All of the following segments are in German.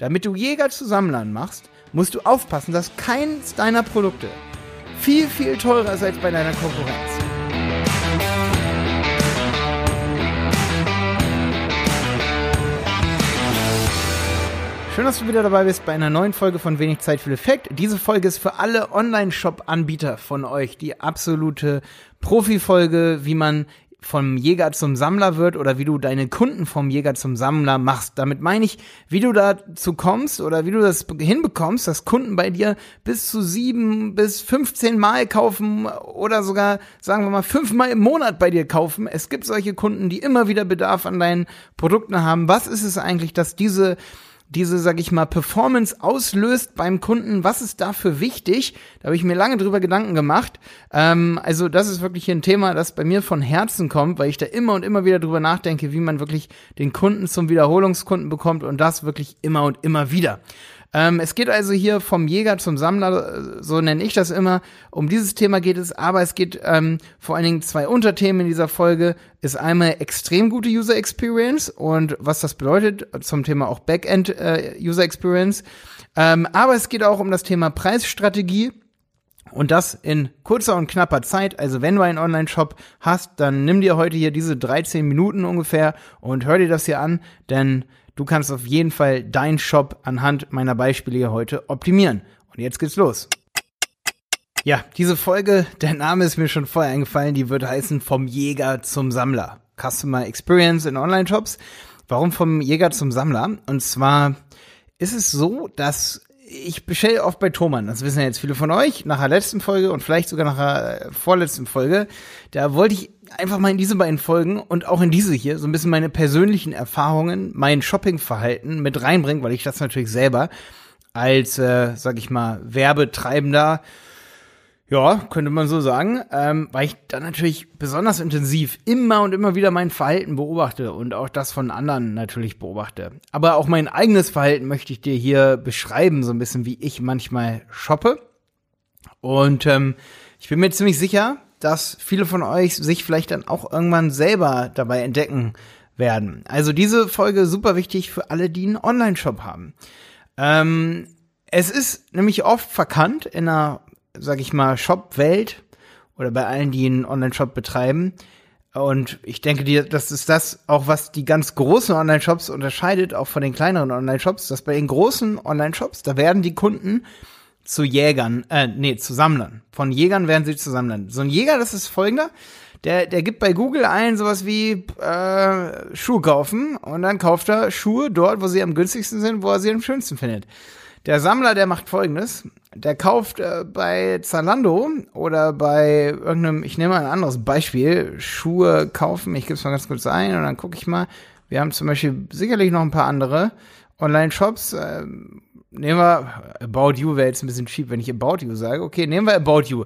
damit du Jäger zu Sammlern machst, musst du aufpassen, dass keins deiner Produkte viel, viel teurer ist als bei deiner Konkurrenz. Schön, dass du wieder dabei bist bei einer neuen Folge von Wenig Zeit für Effekt. Diese Folge ist für alle Online-Shop-Anbieter von euch die absolute Profi-Folge, wie man vom Jäger zum Sammler wird oder wie du deine Kunden vom Jäger zum Sammler machst. Damit meine ich, wie du dazu kommst oder wie du das hinbekommst, dass Kunden bei dir bis zu sieben bis 15 Mal kaufen oder sogar, sagen wir mal, fünfmal im Monat bei dir kaufen. Es gibt solche Kunden, die immer wieder Bedarf an deinen Produkten haben. Was ist es eigentlich, dass diese diese, sag ich mal, Performance auslöst beim Kunden. Was ist dafür wichtig? Da habe ich mir lange drüber Gedanken gemacht. Ähm, also das ist wirklich ein Thema, das bei mir von Herzen kommt, weil ich da immer und immer wieder drüber nachdenke, wie man wirklich den Kunden zum Wiederholungskunden bekommt und das wirklich immer und immer wieder. Ähm, es geht also hier vom Jäger zum Sammler, so nenne ich das immer. Um dieses Thema geht es, aber es geht ähm, vor allen Dingen zwei Unterthemen in dieser Folge. Ist einmal extrem gute User Experience und was das bedeutet zum Thema auch Backend äh, User Experience. Ähm, aber es geht auch um das Thema Preisstrategie. Und das in kurzer und knapper Zeit. Also wenn du einen Online-Shop hast, dann nimm dir heute hier diese 13 Minuten ungefähr und hör dir das hier an, denn Du kannst auf jeden Fall deinen Shop anhand meiner Beispiele hier heute optimieren. Und jetzt geht's los. Ja, diese Folge, der Name ist mir schon vorher eingefallen, die wird heißen vom Jäger zum Sammler. Customer Experience in Online-Shops. Warum vom Jäger zum Sammler? Und zwar ist es so, dass ich bestelle oft bei Thomann, das wissen ja jetzt viele von euch, nach der letzten Folge und vielleicht sogar nach der vorletzten Folge, da wollte ich einfach mal in diese beiden Folgen und auch in diese hier so ein bisschen meine persönlichen Erfahrungen, mein Shoppingverhalten mit reinbringen, weil ich das natürlich selber als, äh, sag ich mal, Werbetreibender, ja, könnte man so sagen, ähm, weil ich dann natürlich besonders intensiv immer und immer wieder mein Verhalten beobachte und auch das von anderen natürlich beobachte. Aber auch mein eigenes Verhalten möchte ich dir hier beschreiben, so ein bisschen wie ich manchmal shoppe. Und ähm, ich bin mir ziemlich sicher, dass viele von euch sich vielleicht dann auch irgendwann selber dabei entdecken werden. Also diese Folge super wichtig für alle, die einen Online-Shop haben. Ähm, es ist nämlich oft verkannt in einer, sag ich mal, Shop-Welt oder bei allen, die einen Online-Shop betreiben. Und ich denke dir, das ist das auch, was die ganz großen Online-Shops unterscheidet, auch von den kleineren Online-Shops, dass bei den großen Online-Shops, da werden die Kunden zu Jägern, äh, nee, zu Sammlern. Von Jägern werden sie zu Sammlern. So ein Jäger, das ist folgender, der, der gibt bei Google ein sowas wie äh, Schuhe kaufen und dann kauft er Schuhe dort, wo sie am günstigsten sind, wo er sie am schönsten findet. Der Sammler, der macht folgendes, der kauft äh, bei Zalando oder bei irgendeinem, ich nehme mal ein anderes Beispiel, Schuhe kaufen, ich gebe es mal ganz kurz ein und dann gucke ich mal, wir haben zum Beispiel sicherlich noch ein paar andere Online-Shops, äh, nehmen wir About You wäre jetzt ein bisschen cheap, wenn ich About You sage. Okay, nehmen wir About You.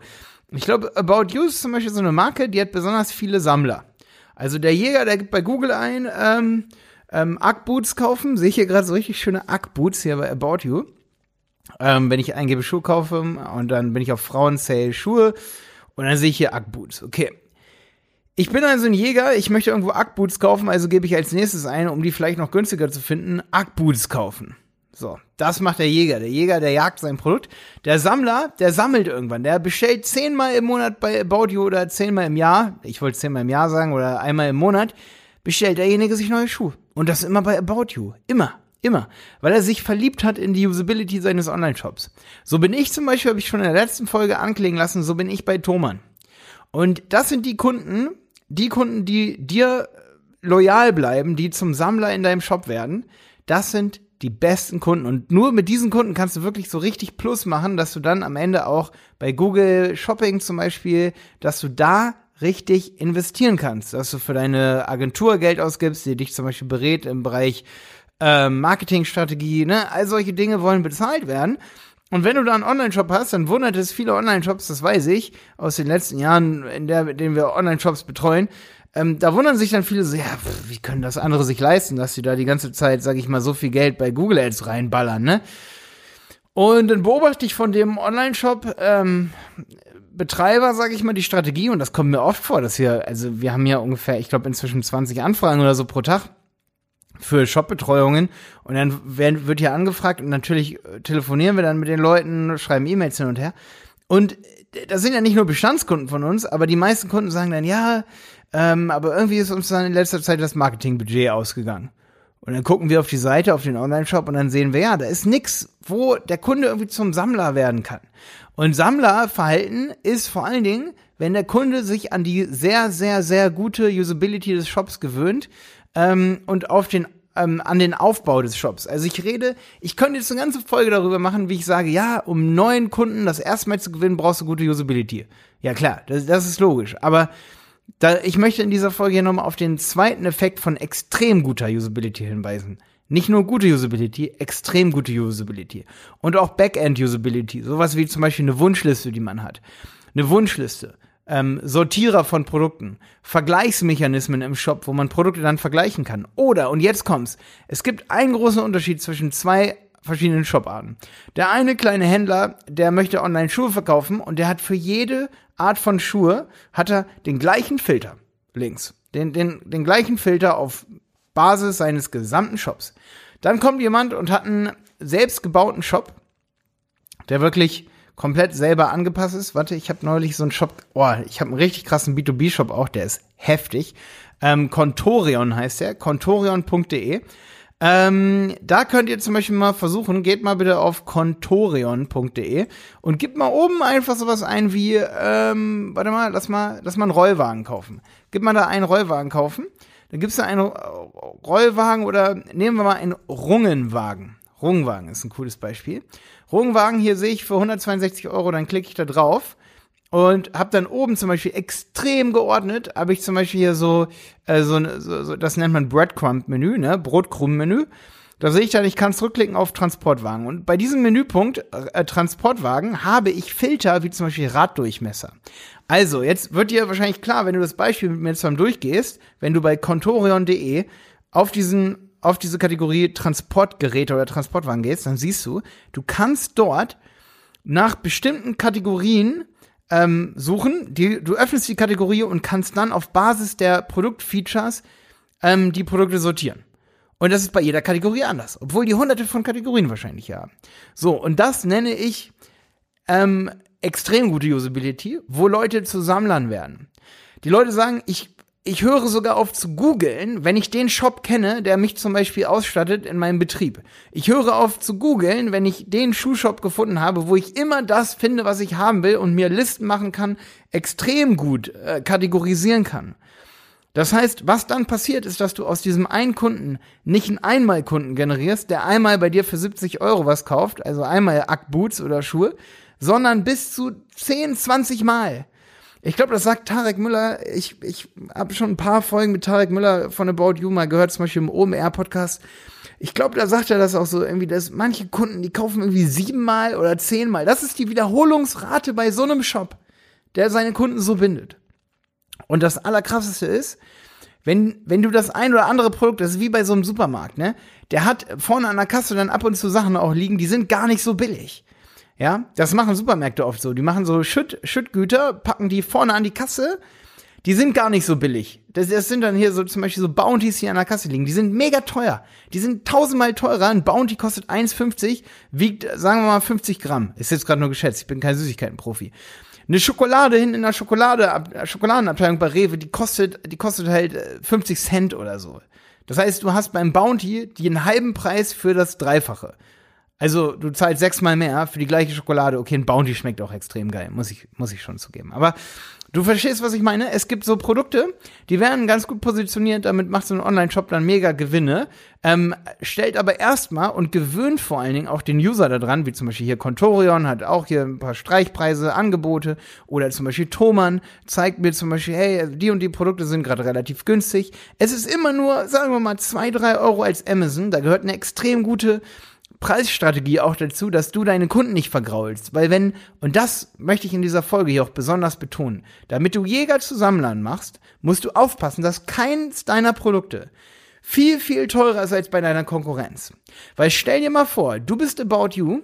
Ich glaube, About You ist zum Beispiel so eine Marke, die hat besonders viele Sammler. Also der Jäger, der gibt bei Google ein, ähm, ähm, Ack-Boots kaufen. Sehe ich hier gerade so richtig schöne Ack-Boots hier bei About You. Ähm, wenn ich eingebe Schuhe kaufe und dann bin ich auf Frauen-Sale Schuhe und dann sehe ich hier Ack-Boots. Okay. Ich bin also ein Jäger, ich möchte irgendwo Ack-Boots kaufen, also gebe ich als nächstes ein, um die vielleicht noch günstiger zu finden, Ack-Boots kaufen. So, das macht der Jäger. Der Jäger, der jagt sein Produkt. Der Sammler, der sammelt irgendwann. Der bestellt zehnmal im Monat bei About You oder zehnmal im Jahr. Ich wollte zehnmal im Jahr sagen oder einmal im Monat. Bestellt derjenige sich neue Schuhe. Und das immer bei About You. Immer. Immer. Weil er sich verliebt hat in die Usability seines Online-Shops. So bin ich zum Beispiel, habe ich schon in der letzten Folge anklingen lassen, so bin ich bei Thomann. Und das sind die Kunden, die Kunden, die dir loyal bleiben, die zum Sammler in deinem Shop werden. Das sind die besten Kunden. Und nur mit diesen Kunden kannst du wirklich so richtig Plus machen, dass du dann am Ende auch bei Google Shopping zum Beispiel, dass du da richtig investieren kannst, dass du für deine Agentur Geld ausgibst, die dich zum Beispiel berät im Bereich äh, Marketingstrategie, ne? All solche Dinge wollen bezahlt werden. Und wenn du da einen Online-Shop hast, dann wundert es viele Online-Shops, das weiß ich, aus den letzten Jahren, in der, in denen wir Online-Shops betreuen, ähm, da wundern sich dann viele so, ja, pff, wie können das andere sich leisten, dass sie da die ganze Zeit, sag ich mal, so viel Geld bei Google Ads reinballern, ne? Und dann beobachte ich von dem Online-Shop ähm, Betreiber, sage ich mal, die Strategie, und das kommt mir oft vor, dass wir, also wir haben ja ungefähr, ich glaube, inzwischen 20 Anfragen oder so pro Tag für Shopbetreuungen und dann werden, wird hier angefragt und natürlich äh, telefonieren wir dann mit den Leuten, schreiben E-Mails hin und her. Und äh, das sind ja nicht nur Bestandskunden von uns, aber die meisten Kunden sagen dann, ja, ähm, aber irgendwie ist uns dann in letzter Zeit das Marketingbudget ausgegangen. Und dann gucken wir auf die Seite, auf den Online-Shop und dann sehen wir, ja, da ist nix, wo der Kunde irgendwie zum Sammler werden kann. Und Sammlerverhalten ist vor allen Dingen, wenn der Kunde sich an die sehr, sehr, sehr gute Usability des Shops gewöhnt ähm, und auf den ähm, an den Aufbau des Shops. Also ich rede, ich könnte jetzt eine ganze Folge darüber machen, wie ich sage, ja, um neuen Kunden das erste Mal zu gewinnen, brauchst du gute Usability. Ja klar, das, das ist logisch. Aber da, ich möchte in dieser Folge hier nochmal auf den zweiten Effekt von extrem guter Usability hinweisen. Nicht nur gute Usability, extrem gute Usability. Und auch Backend-Usability. Sowas wie zum Beispiel eine Wunschliste, die man hat. Eine Wunschliste ähm, Sortierer von Produkten, Vergleichsmechanismen im Shop, wo man Produkte dann vergleichen kann. Oder, und jetzt kommt's, es gibt einen großen Unterschied zwischen zwei verschiedenen Shoparten. Der eine kleine Händler, der möchte online Schuhe verkaufen und der hat für jede Art von Schuhe hat er den gleichen Filter links. Den, den, den gleichen Filter auf Basis seines gesamten Shops. Dann kommt jemand und hat einen selbstgebauten Shop, der wirklich komplett selber angepasst ist. Warte, ich habe neulich so einen Shop, oh, ich habe einen richtig krassen B2B-Shop auch, der ist heftig. Ähm, Contorion heißt der, contorion.de. Ähm, da könnt ihr zum Beispiel mal versuchen, geht mal bitte auf contorion.de und gebt mal oben einfach sowas ein wie, ähm, warte mal, lass mal, lass mal einen Rollwagen kaufen. Gib mal da einen Rollwagen kaufen. Dann gibt's da einen Rollwagen oder nehmen wir mal einen Rungenwagen. Rungenwagen ist ein cooles Beispiel. Rungenwagen hier sehe ich für 162 Euro, dann klicke ich da drauf und habe dann oben zum Beispiel extrem geordnet, habe ich zum Beispiel hier so, äh, so, so, so, das nennt man Breadcrumb-Menü, ne, Brotkrumm-Menü. Da sehe ich dann, ich kann zurückklicken auf Transportwagen. Und bei diesem Menüpunkt äh, Transportwagen habe ich Filter wie zum Beispiel Raddurchmesser. Also, jetzt wird dir wahrscheinlich klar, wenn du das Beispiel mit mir zusammen durchgehst, wenn du bei contorion.de auf diesen auf diese Kategorie Transportgeräte oder Transportwagen gehst, dann siehst du, du kannst dort nach bestimmten Kategorien ähm, suchen. Die, du öffnest die Kategorie und kannst dann auf Basis der Produktfeatures ähm, die Produkte sortieren. Und das ist bei jeder Kategorie anders, obwohl die hunderte von Kategorien wahrscheinlich haben. So, und das nenne ich ähm, extrem gute Usability, wo Leute zu Sammlern werden. Die Leute sagen, ich ich höre sogar auf zu googeln, wenn ich den Shop kenne, der mich zum Beispiel ausstattet in meinem Betrieb. Ich höre auf zu googeln, wenn ich den Schuhshop gefunden habe, wo ich immer das finde, was ich haben will und mir Listen machen kann, extrem gut äh, kategorisieren kann. Das heißt, was dann passiert, ist, dass du aus diesem einen Kunden nicht einen Einmalkunden generierst, der einmal bei dir für 70 Euro was kauft, also einmal Ackboots oder Schuhe, sondern bis zu 10, 20 Mal. Ich glaube, das sagt Tarek Müller. Ich, ich habe schon ein paar Folgen mit Tarek Müller von About You mal gehört, zum Beispiel im OMR-Podcast. Ich glaube, da sagt er das auch so irgendwie, dass manche Kunden, die kaufen irgendwie siebenmal oder zehnmal. Das ist die Wiederholungsrate bei so einem Shop, der seine Kunden so bindet. Und das Allerkrasseste ist, wenn, wenn du das ein oder andere Produkt, das ist wie bei so einem Supermarkt, ne? Der hat vorne an der Kasse dann ab und zu Sachen auch liegen, die sind gar nicht so billig. Ja, das machen Supermärkte oft so. Die machen so Schütt, Schüttgüter, packen die vorne an die Kasse. Die sind gar nicht so billig. Das, das sind dann hier so zum Beispiel so Bounties, die an der Kasse liegen. Die sind mega teuer. Die sind tausendmal teurer. Ein Bounty kostet 1,50, wiegt, sagen wir mal, 50 Gramm. Ist jetzt gerade nur geschätzt. Ich bin kein Süßigkeitenprofi. Eine Schokolade hinten in der Schokolade, Schokoladenabteilung bei Rewe, die kostet, die kostet halt 50 äh, Cent oder so. Das heißt, du hast beim Bounty den halben Preis für das Dreifache. Also du zahlst sechsmal mehr für die gleiche Schokolade. Okay, ein Bounty schmeckt auch extrem geil, muss ich, muss ich schon zugeben. Aber du verstehst, was ich meine? Es gibt so Produkte, die werden ganz gut positioniert, damit macht so ein Online-Shop dann mega Gewinne, ähm, stellt aber erstmal und gewöhnt vor allen Dingen auch den User daran, wie zum Beispiel hier Contorion hat auch hier ein paar Streichpreise, Angebote oder zum Beispiel Thomann zeigt mir zum Beispiel, hey, die und die Produkte sind gerade relativ günstig. Es ist immer nur, sagen wir mal, zwei, drei Euro als Amazon, da gehört eine extrem gute Preisstrategie auch dazu, dass du deine Kunden nicht vergraulst. Weil wenn, und das möchte ich in dieser Folge hier auch besonders betonen, damit du Jäger zu Sammlern machst, musst du aufpassen, dass keins deiner Produkte viel, viel teurer ist als bei deiner Konkurrenz. Weil stell dir mal vor, du bist About You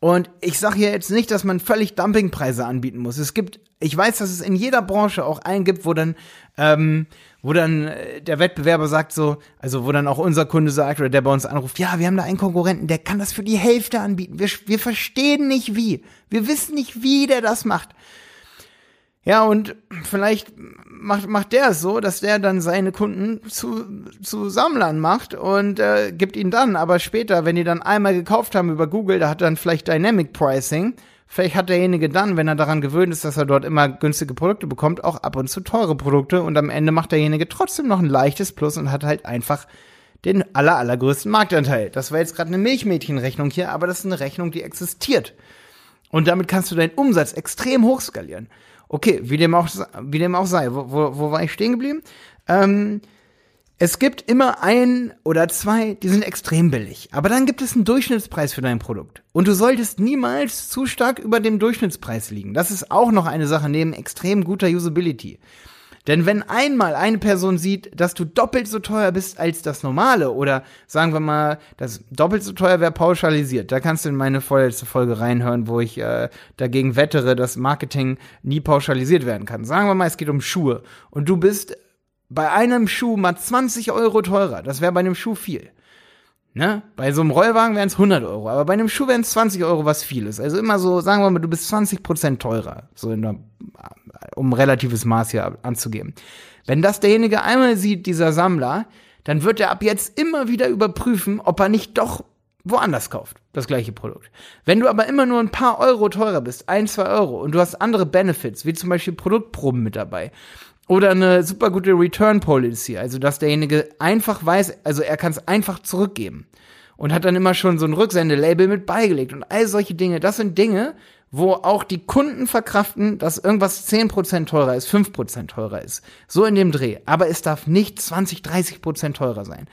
und ich sage hier jetzt nicht, dass man völlig Dumpingpreise anbieten muss. Es gibt, ich weiß, dass es in jeder Branche auch einen gibt, wo dann Ähm, wo dann äh, der Wettbewerber sagt so, also wo dann auch unser Kunde sagt oder der bei uns anruft, ja, wir haben da einen Konkurrenten, der kann das für die Hälfte anbieten. Wir, wir verstehen nicht wie. Wir wissen nicht, wie der das macht. Ja, und vielleicht macht, macht der es so, dass der dann seine Kunden zu, zu Sammlern macht und äh, gibt ihnen dann, aber später, wenn die dann einmal gekauft haben über Google, da hat dann vielleicht Dynamic Pricing, vielleicht hat derjenige dann, wenn er daran gewöhnt ist, dass er dort immer günstige Produkte bekommt, auch ab und zu teure Produkte und am Ende macht derjenige trotzdem noch ein leichtes Plus und hat halt einfach den aller, allergrößten Marktanteil. Das war jetzt gerade eine Milchmädchenrechnung hier, aber das ist eine Rechnung, die existiert. Und damit kannst du deinen Umsatz extrem hochskalieren. Okay, wie dem auch, wie dem auch sei. Wo, wo, wo war ich stehen geblieben? Ähm, es gibt immer ein oder zwei, die sind extrem billig. Aber dann gibt es einen Durchschnittspreis für dein Produkt. Und du solltest niemals zu stark über dem Durchschnittspreis liegen. Das ist auch noch eine Sache neben extrem guter Usability. Denn wenn einmal eine Person sieht, dass du doppelt so teuer bist als das normale, oder sagen wir mal, das doppelt so teuer wäre pauschalisiert, da kannst du in meine vorletzte Folge reinhören, wo ich äh, dagegen wettere, dass Marketing nie pauschalisiert werden kann. Sagen wir mal, es geht um Schuhe und du bist bei einem Schuh mal 20 Euro teurer. Das wäre bei einem Schuh viel. Ne? Bei so einem Rollwagen wären es 100 Euro, aber bei einem Schuh wären es 20 Euro, was viel ist. Also immer so, sagen wir mal, du bist 20 Prozent teurer, so in der, um relatives Maß hier anzugeben. Wenn das derjenige einmal sieht, dieser Sammler, dann wird er ab jetzt immer wieder überprüfen, ob er nicht doch woanders kauft, das gleiche Produkt. Wenn du aber immer nur ein paar Euro teurer bist, ein, zwei Euro, und du hast andere Benefits, wie zum Beispiel Produktproben mit dabei, oder eine super gute Return Policy, also dass derjenige einfach weiß, also er kann es einfach zurückgeben und hat dann immer schon so ein Rücksendelabel mit beigelegt und all solche Dinge. Das sind Dinge, wo auch die Kunden verkraften, dass irgendwas 10% teurer ist, 5% teurer ist. So in dem Dreh. Aber es darf nicht 20, 30% teurer sein.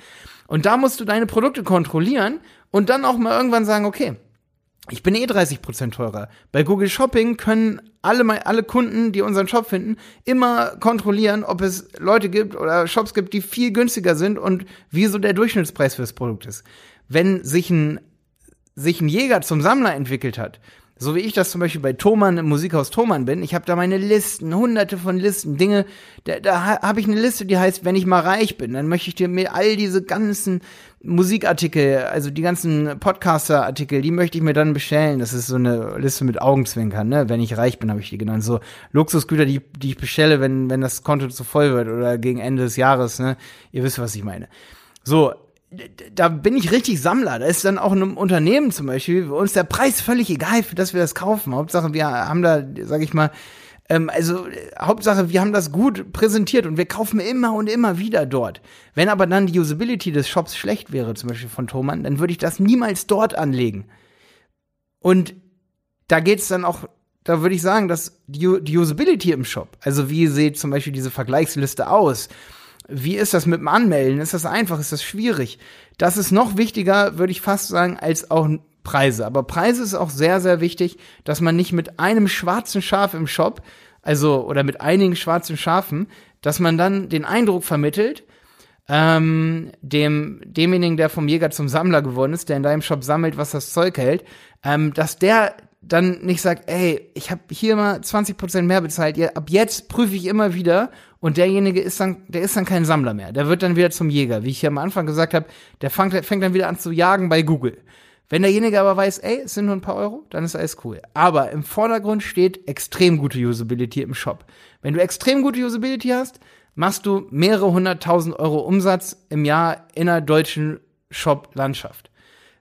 Und da musst du deine Produkte kontrollieren und dann auch mal irgendwann sagen, okay, ich bin eh 30% teurer. Bei Google Shopping können alle, alle Kunden, die unseren Shop finden, immer kontrollieren, ob es Leute gibt oder Shops gibt, die viel günstiger sind und wie so der Durchschnittspreis für das Produkt ist. Wenn sich ein, sich ein Jäger zum Sammler entwickelt hat, so wie ich das zum Beispiel bei Thomann im Musikhaus Thomann bin, ich habe da meine Listen, hunderte von Listen, Dinge, da, da habe ich eine Liste, die heißt, wenn ich mal reich bin, dann möchte ich dir mir all diese ganzen Musikartikel, also die ganzen Podcaster-Artikel, die möchte ich mir dann bestellen. Das ist so eine Liste mit Augenzwinkern, ne? Wenn ich reich bin, habe ich die genannt. So Luxusgüter, die, die ich bestelle, wenn, wenn das Konto zu voll wird oder gegen Ende des Jahres, ne? Ihr wisst, was ich meine. So, da bin ich richtig Sammler. Da ist dann auch ein Unternehmen zum Beispiel, uns der Preis völlig egal, für das wir das kaufen. Hauptsache, wir haben da, sag ich mal, ähm, also Hauptsache, wir haben das gut präsentiert und wir kaufen immer und immer wieder dort. Wenn aber dann die Usability des Shops schlecht wäre, zum Beispiel von Thomann, dann würde ich das niemals dort anlegen. Und da geht's dann auch, da würde ich sagen, dass die, die Usability im Shop, also wie sieht zum Beispiel diese Vergleichsliste aus, wie ist das mit dem Anmelden? Ist das einfach? Ist das schwierig? Das ist noch wichtiger, würde ich fast sagen, als auch Preise. Aber Preise ist auch sehr, sehr wichtig, dass man nicht mit einem schwarzen Schaf im Shop, also oder mit einigen schwarzen Schafen, dass man dann den Eindruck vermittelt, ähm, dem, demjenigen, der vom Jäger zum Sammler geworden ist, der in deinem Shop sammelt, was das Zeug hält, ähm, dass der dann nicht sagt, ey, ich habe hier mal 20% mehr bezahlt, ja, ab jetzt prüfe ich immer wieder und derjenige ist dann, der ist dann kein Sammler mehr. Der wird dann wieder zum Jäger. Wie ich hier am Anfang gesagt habe, der fängt, fängt dann wieder an zu jagen bei Google. Wenn derjenige aber weiß, ey, es sind nur ein paar Euro, dann ist alles cool. Aber im Vordergrund steht extrem gute Usability im Shop. Wenn du extrem gute Usability hast, machst du mehrere hunderttausend Euro Umsatz im Jahr in einer deutschen Shop-Landschaft.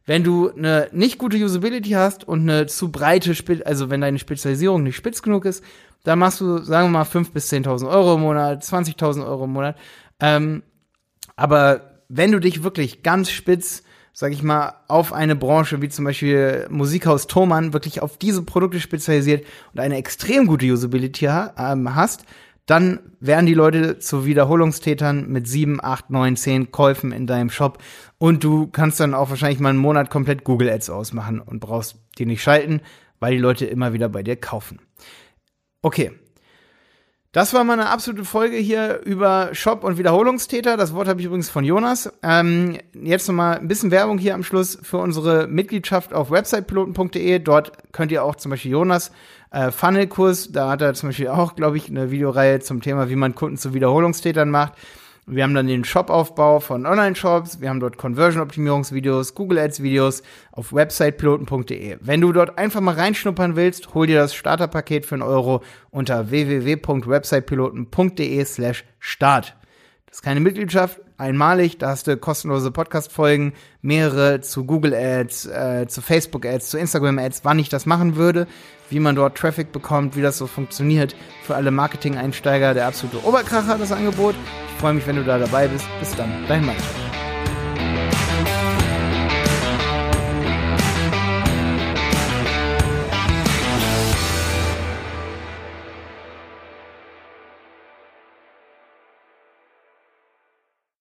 Wenn du eine nicht gute Usability hast und eine zu breite, Spe also wenn deine Spezialisierung nicht spitz genug ist, dann machst du, sagen wir mal, 5.000 bis 10.000 Euro im Monat, 20.000 Euro im Monat. Ähm, aber wenn du dich wirklich ganz spitz, sag ich mal, auf eine Branche wie zum Beispiel Musikhaus Thomann wirklich auf diese Produkte spezialisiert und eine extrem gute Usability ähm, hast, dann werden die Leute zu Wiederholungstätern mit sieben, acht, neun, zehn Käufen in deinem Shop und du kannst dann auch wahrscheinlich mal einen Monat komplett Google Ads ausmachen und brauchst die nicht schalten, weil die Leute immer wieder bei dir kaufen. Okay. Das war mal eine absolute Folge hier über Shop und Wiederholungstäter. Das Wort habe ich übrigens von Jonas. Ähm, jetzt nochmal ein bisschen Werbung hier am Schluss für unsere Mitgliedschaft auf websitepiloten.de. Dort könnt ihr auch zum Beispiel Jonas äh, Funnelkurs, da hat er zum Beispiel auch, glaube ich, eine Videoreihe zum Thema, wie man Kunden zu Wiederholungstätern macht. Wir haben dann den Shop-Aufbau von Online-Shops, wir haben dort Conversion-Optimierungsvideos, Google Ads-Videos auf websitepiloten.de. Wenn du dort einfach mal reinschnuppern willst, hol dir das Starterpaket für einen Euro unter www.websitepiloten.de slash start. Das ist keine Mitgliedschaft, einmalig, da hast du kostenlose Podcast-Folgen, mehrere zu Google Ads, äh, zu Facebook Ads, zu Instagram Ads, wann ich das machen würde, wie man dort Traffic bekommt, wie das so funktioniert. Für alle Marketing-Einsteiger der absolute Oberkracher, das Angebot. Ich freue mich, wenn du da dabei bist. Bis dann, dein Mike.